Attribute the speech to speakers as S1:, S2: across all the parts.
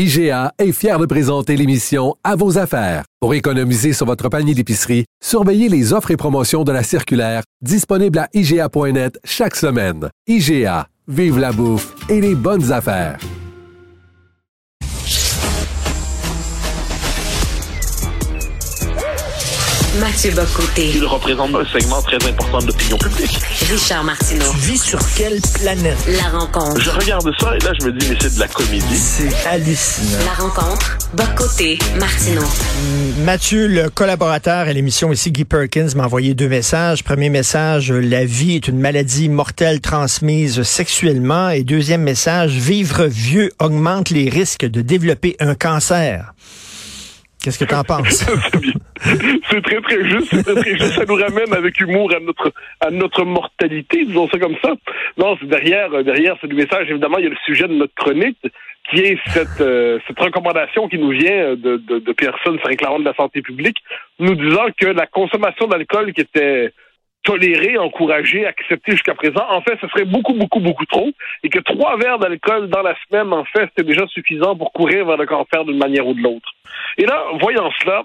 S1: IGA est fier de présenter l'émission À vos affaires. Pour économiser sur votre panier d'épicerie, surveillez les offres et promotions de la circulaire disponible à IGA.net chaque semaine. IGA, vive la bouffe et les bonnes affaires.
S2: Mathieu Bocoté.
S3: Il représente un segment très important de l'opinion publique.
S2: Richard Martineau.
S4: Tu vis sur quelle planète?
S2: La rencontre.
S3: Je regarde ça et là, je me dis, mais c'est de la comédie.
S4: C'est hallucinant.
S2: La rencontre. Bocoté. Martineau.
S4: Mathieu, le collaborateur à l'émission ici, Guy Perkins, m'a envoyé deux messages. Premier message, la vie est une maladie mortelle transmise sexuellement. Et deuxième message, vivre vieux augmente les risques de développer un cancer. Qu'est-ce que tu en penses?
S3: c'est très, très juste. C'est très, très juste. Ça nous ramène avec humour à notre, à notre mortalité, disons ça comme ça. Non, c'est derrière, derrière ce message, évidemment, il y a le sujet de notre chronique, qui est cette, euh, cette recommandation qui nous vient de, de, de personnes se réclamant de la santé publique, nous disant que la consommation d'alcool qui était tolérée, encouragée, acceptée jusqu'à présent, en fait, ce serait beaucoup, beaucoup, beaucoup trop, et que trois verres d'alcool dans la semaine, en fait, c'était déjà suffisant pour courir vers le cancer d'une manière ou de l'autre. Et là, voyant cela,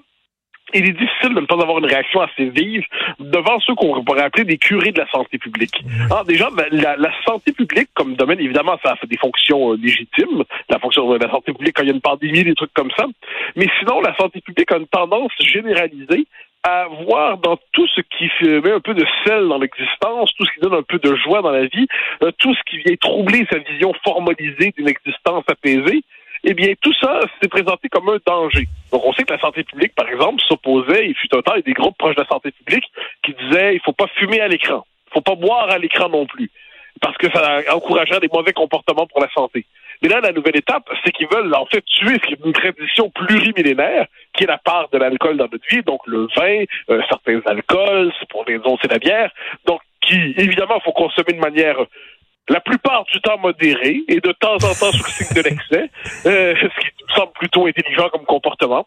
S3: il est difficile de ne pas avoir une réaction assez vive devant ceux qu'on pourrait appeler des curés de la santé publique. Alors, déjà, ben, la, la, santé publique, comme domaine, évidemment, ça fait des fonctions euh, légitimes, la fonction de la santé publique quand il y a une pandémie, des trucs comme ça. Mais sinon, la santé publique a une tendance généralisée à voir dans tout ce qui met un peu de sel dans l'existence, tout ce qui donne un peu de joie dans la vie, euh, tout ce qui vient troubler sa vision formalisée d'une existence apaisée, eh bien, tout ça s'est présenté comme un danger. Donc, on sait que la santé publique, par exemple, s'opposait, il fut un temps, il y a des groupes proches de la santé publique qui disaient il faut pas fumer à l'écran, il faut pas boire à l'écran non plus, parce que ça encouragerait des mauvais comportements pour la santé. Mais là, la nouvelle étape, c'est qu'ils veulent en fait tuer une tradition plurimillénaire, qui est la part de l'alcool dans notre vie, donc le vin, euh, certains alcools, pour les autres, c'est la bière, donc qui, évidemment, faut consommer de manière la plupart du temps modéré et de temps en temps sous le signe de l'excès, euh, ce qui me semble plutôt intelligent comme comportement.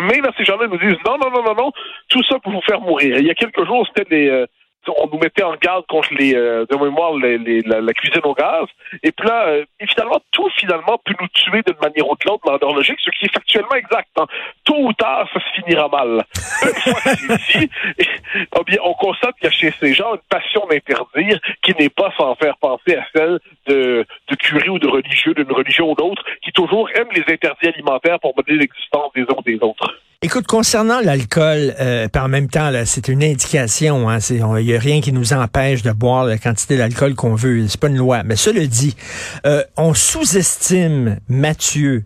S3: Mais là, ces gens-là nous disent non, non, non, non, non, tout ça pour vous faire mourir. Il y a quelques jours, c'était des, euh, on nous mettait en garde contre les, euh, de mémoire, les, les, la, la, cuisine au gaz. Et puis là, euh, et finalement, tout finalement peut nous tuer d'une manière ou de l'autre dans leur logique, ce qui est factuellement exact. Hein. Tôt ou tard, ça se finira mal. Une fois que c'est dit, eh bien, on constate qu'il y a chez ces gens une passion d'interdire qui n'est pas sans faire penser à celle de, de curé ou de religieux d'une religion ou d'autre, qui toujours aiment les interdits alimentaires pour modeler l'existence des uns des autres.
S4: Écoute, concernant l'alcool, euh, en même temps, c'est une indication. Hein, il n'y a rien qui nous empêche de boire la quantité d'alcool qu'on veut. C'est pas une loi. Mais cela dit, euh, on sous-estime Mathieu.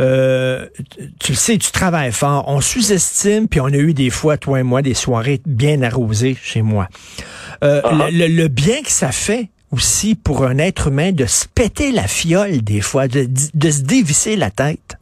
S4: Euh, tu le sais, tu travailles fort. On sous-estime, puis on a eu des fois, toi et moi, des soirées bien arrosées chez moi. Euh, uh-huh. le, le, bien que ça fait aussi pour un être humain de se péter la fiole des fois, de, de se dévisser la tête.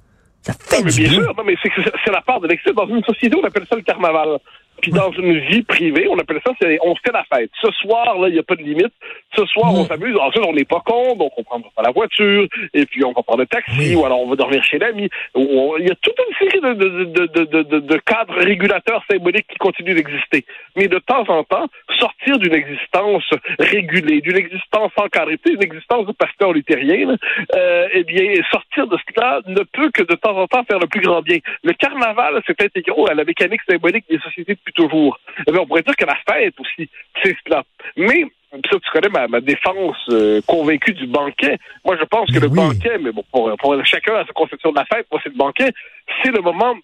S4: Ça fait
S3: non, mais bien sûr, non, mais c'est la part de l'excès. Dans une société, on appelle ça le carnaval. Puis dans une vie privée, on appelle ça, c'est on fait la fête. Ce soir, là, il n'y a pas de limite. Ce soir, on s'amuse. Ensuite, on n'est pas con, donc on prend pas la voiture, et puis on va prendre le taxi, ou alors on va dormir chez l'ami. Il y a toute une série de, de, de, de, de cadres régulateurs symboliques qui continuent d'exister. Mais de temps en temps, sortir d'une existence régulée, d'une existence encadrée, une existence de pasteur luthérien, euh, eh bien, sortir de cela ne peut que de temps en temps faire le plus grand bien. Le carnaval s'est intégré à la mécanique symbolique des sociétés depuis toujours. Eh bien, on pourrait dire que la fête aussi, c'est cela. Mais ça, tu connais ma, ma défense euh, convaincue du banquet. Moi, je pense que le banquet, mais bon, pour, pour chacun a sa conception de la fête, moi, c'est le banquet, c'est le moment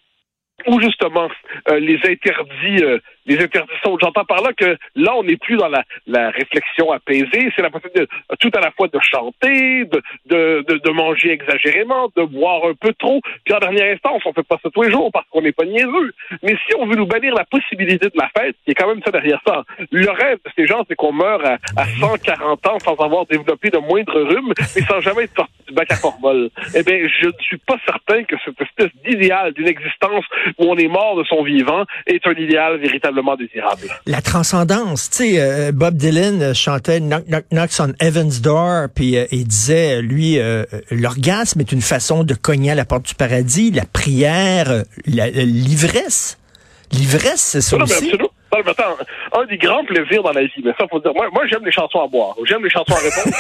S3: où justement euh, les interdits euh, les interdictions. J'entends par là que là, on n'est plus dans la, la réflexion apaisée. C'est la possibilité de, tout à la fois de chanter, de, de, de, de, manger exagérément, de boire un peu trop. Puis en dernière instance, on fait pas ça tous les jours parce qu'on n'est pas niaiseux. Mais si on veut nous bannir la possibilité de la fête, il y a quand même ça derrière ça. Le rêve de ces gens, c'est qu'on meurt à, à 140 ans sans avoir développé de moindre rhume, mais sans jamais être sorti du bac à formol. Eh bien, je ne suis pas certain que cette espèce d'idéal d'une existence où on est mort de son vivant est un idéal véritablement désirable.
S4: La transcendance, tu sais, euh, Bob Dylan euh, chantait Knock Knock Knocks on Heaven's Door, puis euh, il disait, lui, l'orgasme est une façon de cogner à la porte du paradis, la prière, l'ivresse. L'ivresse, c'est ça aussi
S3: un des grands plaisirs dans la vie, mais ça, faut dire, moi, moi j'aime les chansons à boire, j'aime les chansons à répondre.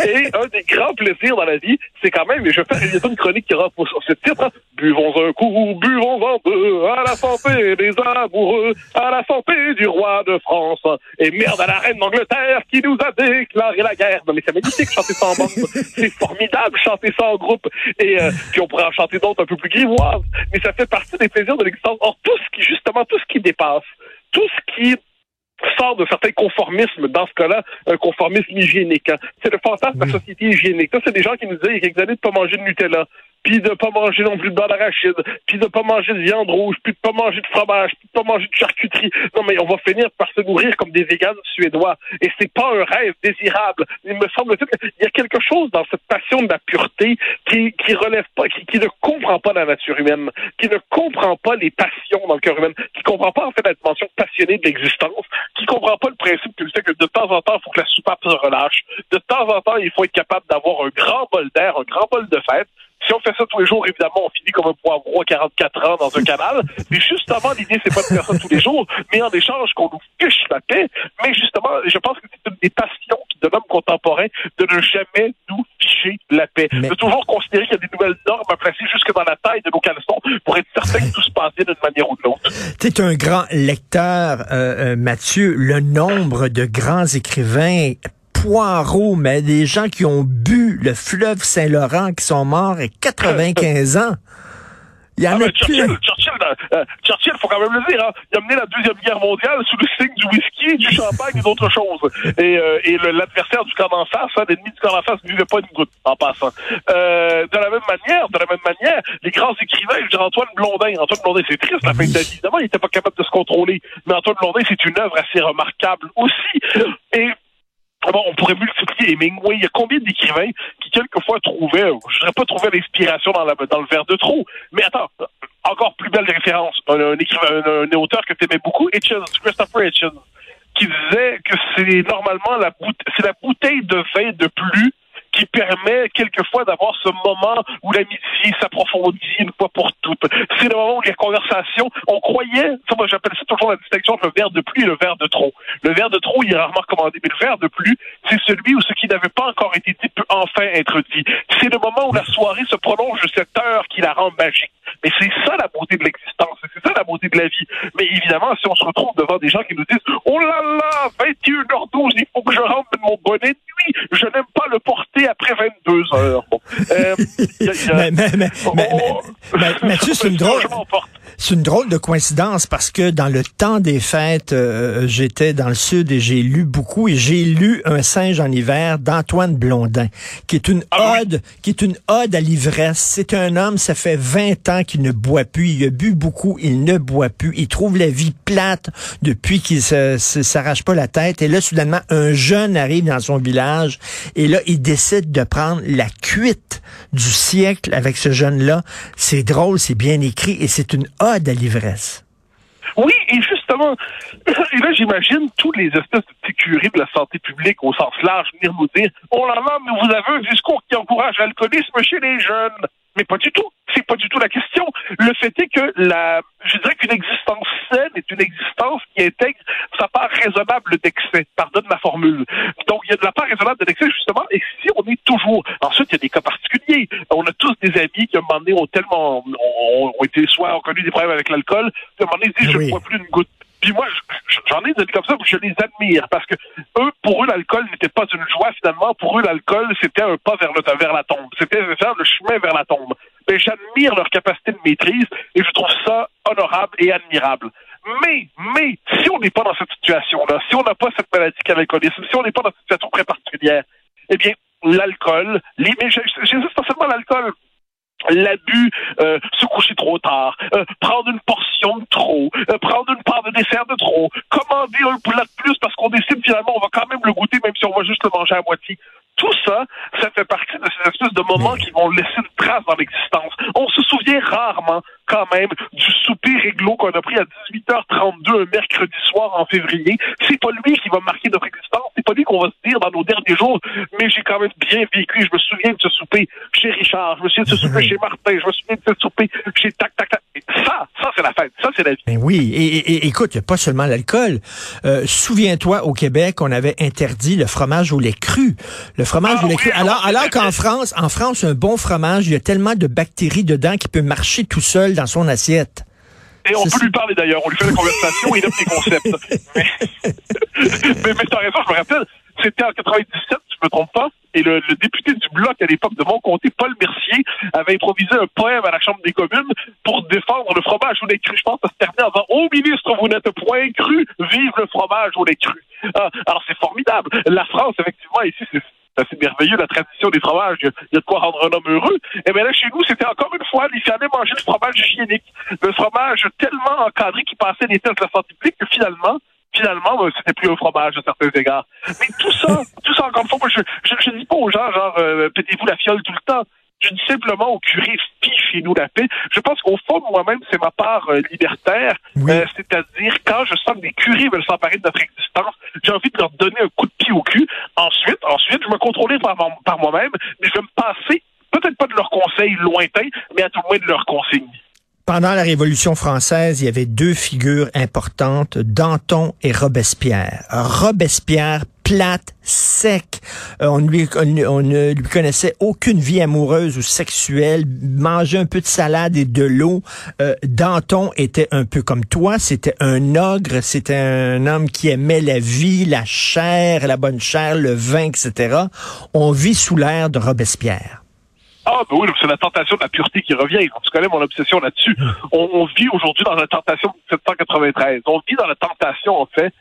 S3: et un des grands plaisirs dans la vie, c'est quand même, et je faire une chronique qui aura pour ce titre, hein, buvons un coup, buvons un peu, à la santé des amoureux, à la santé du roi de France, et merde à la reine d'Angleterre qui nous a déclaré la guerre. Non mais c'est magnifique chanter ça en bande, c'est formidable chanter ça en groupe, et euh, puis on pourrait en chanter d'autres un peu plus grivoises, mais ça fait partie des plaisirs de l'existence. Or, tout ce qui, justement, tout ce qui dépasse tout ce qui sort de certains conformismes, dans ce cas-là, un conformisme hygiénique. Hein. C'est le fantasme de la société hygiénique. Ça, c'est des gens qui nous disaient il y a quelques années de pas manger de Nutella puis de pas manger non plus de beurre d'arachide, puis de pas manger de viande rouge, puis de pas manger de fromage, puis de pas manger de charcuterie. Non, mais on va finir par se nourrir comme des véganes suédois. Et c'est pas un rêve désirable. Il me semble qu'il y a quelque chose dans cette passion de la pureté qui, qui relève pas, qui, qui ne comprend pas la nature humaine, qui ne comprend pas les passions dans le cœur humain, qui comprend pas en fait la dimension passionnée de l'existence, qui comprend pas le principe que, que de temps en temps, il faut que la soupape se relâche. De temps en temps, il faut être capable d'avoir un grand bol d'air, un grand bol de fête. Si on fait ça tous les jours, évidemment, on finit comme un poivreau à 44 ans dans un canal. Mais justement, l'idée, c'est pas de faire ça tous les jours, mais en échange qu'on nous fiche la paix. Mais justement, je pense que c'est une des passions de l'homme contemporain de ne jamais nous ficher la paix. De toujours considérer qu'il y a des nouvelles normes à placer jusque dans la taille de nos caleçons pour être certain que tout se passe bien d'une manière ou de l'autre.
S4: Tu es un grand lecteur, euh, euh, Mathieu. Le nombre de grands écrivains Poirot, mais des gens qui ont bu le fleuve Saint-Laurent, qui sont morts à 95 ans. Il y en ah, a
S3: Churchill, Churchill, euh, Churchill, faut quand même le dire, hein, il a mené la Deuxième Guerre mondiale sous le signe du whisky, du champagne et d'autres choses. Et, euh, et l'adversaire du camp d'en face, hein, l'ennemi du camp d'en face, ne vivait pas une goutte en passant. Euh, de la même manière, de la même manière, les grands écrivains, je veux dire Antoine Blondin, Antoine Blondin, c'est triste la fin de sa vie. Évidemment, il n'était pas capable de se contrôler, mais Antoine Blondin, c'est une œuvre assez remarquable aussi. Et On pourrait multiplier Hemingway. Il y a combien d'écrivains qui, quelquefois, trouvaient, je ne dirais pas trouver l'inspiration dans, le verre de trop, mais attends, encore plus belle référence, un, écrivain, un, auteur que tu aimais beaucoup, Hitchens, Christopher Hitchens, qui disait que c'est normalement la, la bouteille de vin de plus qui permet quelquefois d'avoir ce moment où l'amitié s'approfondit une fois pour toutes. C'est le moment où les conversations, on croyait, ça, moi j'appelle ça toujours la distinction entre le verre de pluie et le verre de trop. Le verre de trop, il est rarement recommandé, mais le verre de pluie, c'est celui où ce qui n'avait pas encore été dit peut enfin être dit. C'est le moment où la soirée se prolonge de cette heure qui la rend magique. Mais c'est ça la beauté de l'existence, c'est ça la beauté de la vie. Mais évidemment, si on se retrouve devant des gens qui nous disent Oh là là, 21h12, il faut que je rentre mon bonnet nuit, je n'aime pas le porter après 22 heures. Bon. Euh,
S4: mais, mais, mais, mais, Mathieu, c'est une drôle. C'est une drôle de coïncidence parce que dans le temps des fêtes, euh, j'étais dans le sud et j'ai lu beaucoup et j'ai lu Un singe en hiver d'Antoine Blondin, qui est une ah ode, qui est une ode à l'ivresse. C'est un homme, ça fait 20 ans qu'il ne boit plus. Il a bu beaucoup, il ne boit plus. Il trouve la vie plate depuis qu'il se, s'arrache pas la tête. Et là, soudainement, un jeune arrive dans son village et là, il décide de prendre la cuite du siècle avec ce jeune-là. C'est drôle, c'est bien écrit et c'est une ode à l'ivresse.
S3: Oui, et justement, et là, j'imagine tous les espèces de sécurité de la santé publique au sens large venir nous dire Oh là là, mais vous avez un discours qui encourage l'alcoolisme chez les jeunes. Mais pas du tout. C'est pas du tout la question. Le fait est que la, je dirais qu'une existence saine est une existence qui intègre sa part raisonnable d'excès. Pardonne ma formule. Donc, il y a de la part raisonnable d'excès, justement, et si on est toujours, ensuite, il y a des cas particuliers. On a tous des amis qui, à un moment donné, ont tellement, ont, été soit ont connu des problèmes avec l'alcool, qu'à un moment donné, disent, je ne bois plus une goutte. Puis moi, j'en ai des comme ça, je les admire parce que eux, pour eux, l'alcool n'était pas une joie finalement. Pour eux, l'alcool, c'était un pas vers, le, vers la tombe. C'était le chemin vers la tombe. Mais j'admire leur capacité de maîtrise et je trouve ça honorable et admirable. mais, mais, si on n'est pas dans cette situation-là, si on n'a pas cette maladie qu'est l'alcoolisme, si on n'est pas dans cette situation très particulière, eh bien, l'alcool, les, mais j'insiste pas seulement l'alcool, l'abus, euh, se coucher trop tard, euh, prendre une portion de trop, euh, prendre une part de dessert de trop, commander un plat de plus parce qu'on décide finalement on va quand même le goûter même si on va juste le manger à moitié. Tout ça, ça fait partie de ces espèces de moments qui vont laisser une trace dans l'existence. On se souvient rarement, quand même, du souper réglo qu'on a pris à 18h32 un mercredi soir en février. C'est pas lui qui va marquer notre existence. C'est pas lui qu'on va se dire dans nos derniers jours, mais j'ai quand même bien vécu. Je me souviens de ce souper chez Richard. Je me souviens de ce souper chez Martin. Je me souviens de ce souper chez Tac Tac Tac. Ça, ça, c'est la fête. Ça, c'est la vie.
S4: Ben oui. Et, et, écoute, il n'y a pas seulement l'alcool. Euh, Souviens-toi, au Québec, on avait interdit le fromage au lait cru. Le fromage
S3: Ah
S4: au lait
S3: oui,
S4: cru. Alors, alors qu'en France, en France, un bon fromage, il y a tellement de bactéries dedans qu'il peut marcher tout seul dans son assiette.
S3: Et on peut
S4: ça.
S3: lui parler d'ailleurs, on lui fait la conversation, il a des concepts. Mais, mais, mais t'as raison, je me rappelle, c'était en 97, si je me trompe pas, et le, le député du Bloc à l'époque de mon comté, Paul Mercier, avait improvisé un poème à la Chambre des communes pour défendre le fromage au lait cru. Je pense que ça se terminait en disant « Ô ministre, vous n'êtes point cru, vive le fromage au lait cru Ah, Alors c'est formidable. La France, effectivement, ici, c'est c'est merveilleux, la tradition des fromages. Il y a- de quoi rendre un homme heureux. Et bien là, chez nous, c'était encore une fois, il fallait manger du fromage hygiénique. Le fromage tellement encadré qui passait les tests de la santé publique que finalement, finalement, ben, c'était plus un fromage à certains égards. Mais tout ça, tout ça, encore une fois, je, je, je dis pas aux gens, genre, euh, pétez-vous la fiole tout le temps. Je dis simplement au fichez-nous la paix. Je pense qu'au fond, moi-même, c'est ma part euh, libertaire.
S4: Oui.
S3: Euh, C'est-à-dire, quand je sens que des curés veulent s'emparer de notre existence, j'ai envie de leur donner un coup de pied au cul. Ensuite, ensuite, je me contrôler par, par moi-même, mais je vais me passer, peut-être pas de leurs conseils lointains, mais à tout le moins de leurs consignes.
S4: Pendant la Révolution française, il y avait deux figures importantes, Danton et Robespierre. Robespierre, plate, sec. Euh, on, lui, on, on ne lui connaissait aucune vie amoureuse ou sexuelle, mangeait un peu de salade et de l'eau. Euh, Danton était un peu comme toi, c'était un ogre, c'était un homme qui aimait la vie, la chair, la bonne chair, le vin, etc. On vit sous l'ère de Robespierre.
S3: Ah, ben oui, c'est la tentation de la pureté qui revient. Tu connais mon obsession là-dessus. On, on vit aujourd'hui dans la tentation de 1793. On vit dans la tentation, en fait,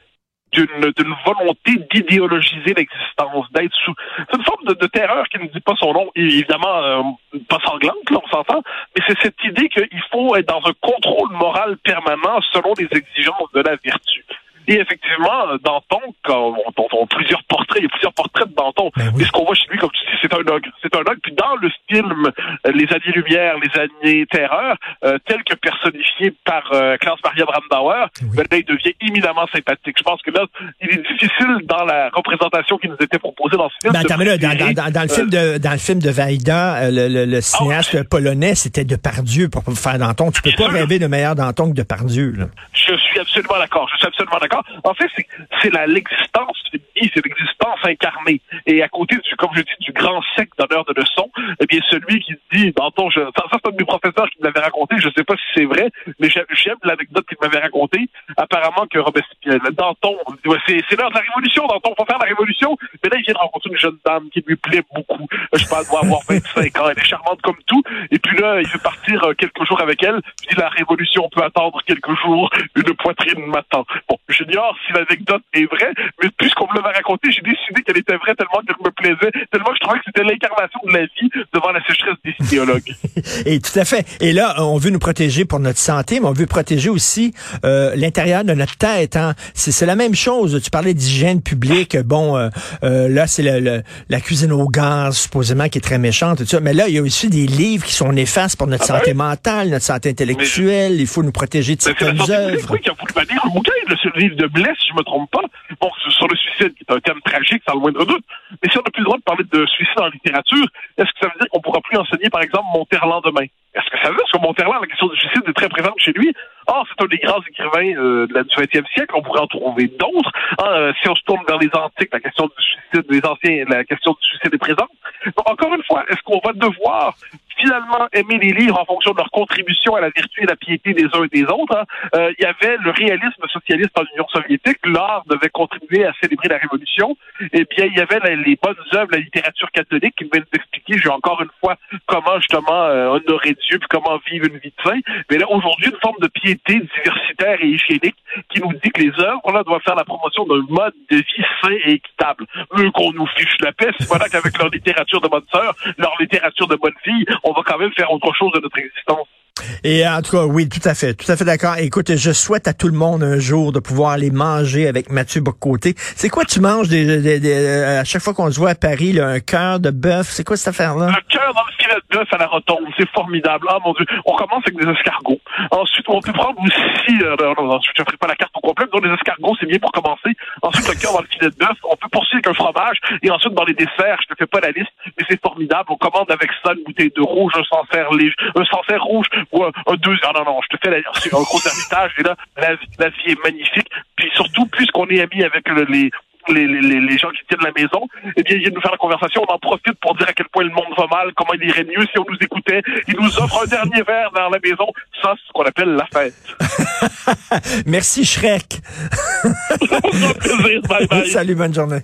S3: d'une d'une volonté d'idéologiser l'existence, d'être sous... C'est une forme de, de terreur qui ne dit pas son nom, évidemment euh, pas sanglante, là, on s'entend, mais c'est cette idée qu'il faut être dans un contrôle moral permanent selon les exigences de la vertu. Et effectivement, Danton, quand on, on- on- plusieurs portraits, il y a plusieurs portraits de Danton.
S4: Ben oui.
S3: Et ce qu'on voit chez lui, comme tu dis, c'est un ogre. C'est un ogre. Puis dans le film euh, Les années Lumière, Les années Terreur, euh, tel que personnifié par euh, Klaus Maria Brandauer,
S4: Oui.
S3: ben là, il devient éminemment sympathique. Je pense que là, il est difficile dans la représentation qui nous était proposée dans ce film.
S4: Ben,
S3: de
S4: attends, mais là, dans, le
S3: euh,
S4: film de dans le film de Vaida, euh, le, le- le cinéaste polonais, c'était Depardieu pour faire Danton. Tu peux
S3: Bien
S4: pas
S3: sûr.
S4: rêver de meilleur Danton que Depardieu. Là.
S3: Je suis absolument d'accord. Je suis absolument d'accord. En fait, c'est, l'existence vie, c'est l'existence incarnée. Et à côté du, comme je dis, du grand sec d'honneur de leçon, eh bien, celui qui dit, Danton, je, ça, ça, c'est un de mes professeurs qui me l'avait raconté, je sais pas si c'est vrai, mais j'aime, l'anecdote qu'il m'avait racontée. Apparemment que Robespierre, Danton, ouais, c'est, l'heure de la révolution, Danton, faut faire la révolution. Mais là, il vient de rencontrer une jeune dame qui lui plaît beaucoup. Je elle doit avoir 25 ans, elle est charmante comme tout. Et puis là, il veut partir euh, quelques jours avec elle. Puis la révolution peut attendre quelques jours, une poitrine m'attend. Bon, j'ignore si l'anecdote est vraie, mais puisqu'on me l'avait raconté, j'ai décidé qu'elle était vraie tellement qu'elle me plaisait, tellement que je trouvais que c'était l'incarnation de la vie devant la sécheresse des idéologues.
S4: Et tout à fait. Et là, on veut nous protéger pour notre santé, mais on veut protéger aussi euh, l'intérieur de notre tête. Hein. C'est, c'est la même chose. Tu parlais d'hygiène publique. Bon, euh, euh, là, c'est le, le- la cuisine au gaz, supposément, qui est très méchante. et Tout ça. Mais là, il y a aussi des livres qui sont néfastes pour notre
S3: Ah ben
S4: santé
S3: oui.
S4: mentale, notre santé intellectuelle. Il faut nous protéger de
S3: Mais
S4: certaines œuvres.
S3: De Blesse, si je me trompe pas. Bon, sur le suicide, qui est un thème tragique, sans le moindre doute. Mais si on n'a plus le droit de parler de suicide en littérature, est-ce que ça veut dire qu'on pourra plus enseigner, par exemple, Monterland demain? Est-ce que ça veut dire que Monterland, la question du suicide est très présente chez lui? Or, c'est un des grands écrivains euh, de la- du 20e siècle. On pourrait en trouver d'autres. Ah, euh, si on se tourne vers les antiques, la question du suicide, les anciens, la question du suicide est présente. Donc, encore une fois, est-ce qu'on va devoir finalement aimé les livres en fonction de leur contribution à la vertu et la piété des uns et des autres. hein. Euh, il y avait le réalisme socialiste en Union soviétique. L'art devait contribuer à célébrer la révolution. Eh bien, il y avait les bonnes œuvres, la littérature catholique qui devait nous expliquer, j'ai encore une fois, comment justement euh, honorer Dieu puis comment vivre une vie de saint. Mais là, aujourd'hui, une forme de piété diversitaire et hygiénique qui nous dit que les œuvres là doivent faire la promotion d'un mode de vie sain et équitable. Eux qu'on nous fiche la paix, c'est voilà qu'avec leur littérature de bonne sœur, leur littérature de bonne fille, on va quand même faire autre chose de notre existence.
S4: Et en tout cas, oui, tout à fait, tout à fait d'accord. Écoute, je souhaite à tout le monde un jour de pouvoir aller manger avec Mathieu Bocoté. C'est quoi tu manges des, des- des- à chaque fois qu'on se voit à Paris, là, un cœur de bœuf? C'est quoi cette affaire-là?
S3: Un cœur dans le filet de bœuf à la rotonde, c'est formidable. Ah mon dieu, on commence avec des escargots. Ensuite, on peut prendre aussi, euh, non, non, je ne ferai pas la carte au complet, dans les escargots, c'est bien pour commencer. Ensuite, le cœur dans le filet de bœuf. On peut poursuivre avec un fromage. Et ensuite, dans les desserts, je ne fais pas la liste, mais c'est formidable. On commande avec ça une bouteille de rouge, un sancerre rouge ou un, un deux. Ah non, non, je te fais la, un gros hermitage. Et là, la, la vie est magnifique. Puis surtout, puisqu'on est amis avec le- les, les, les, les- gens qui tiennent la maison, eh bien, ils viennent nous faire la conversation. On en profite pour dire à quel point le monde va mal, comment il irait mieux si on nous écoutait. Ils nous offrent un dernier verre dans la maison. Ça, c'est ce qu'on appelle la fête.
S4: Merci Shrek.
S3: Plaisir. Bye bye.
S4: Salut, bonne journée.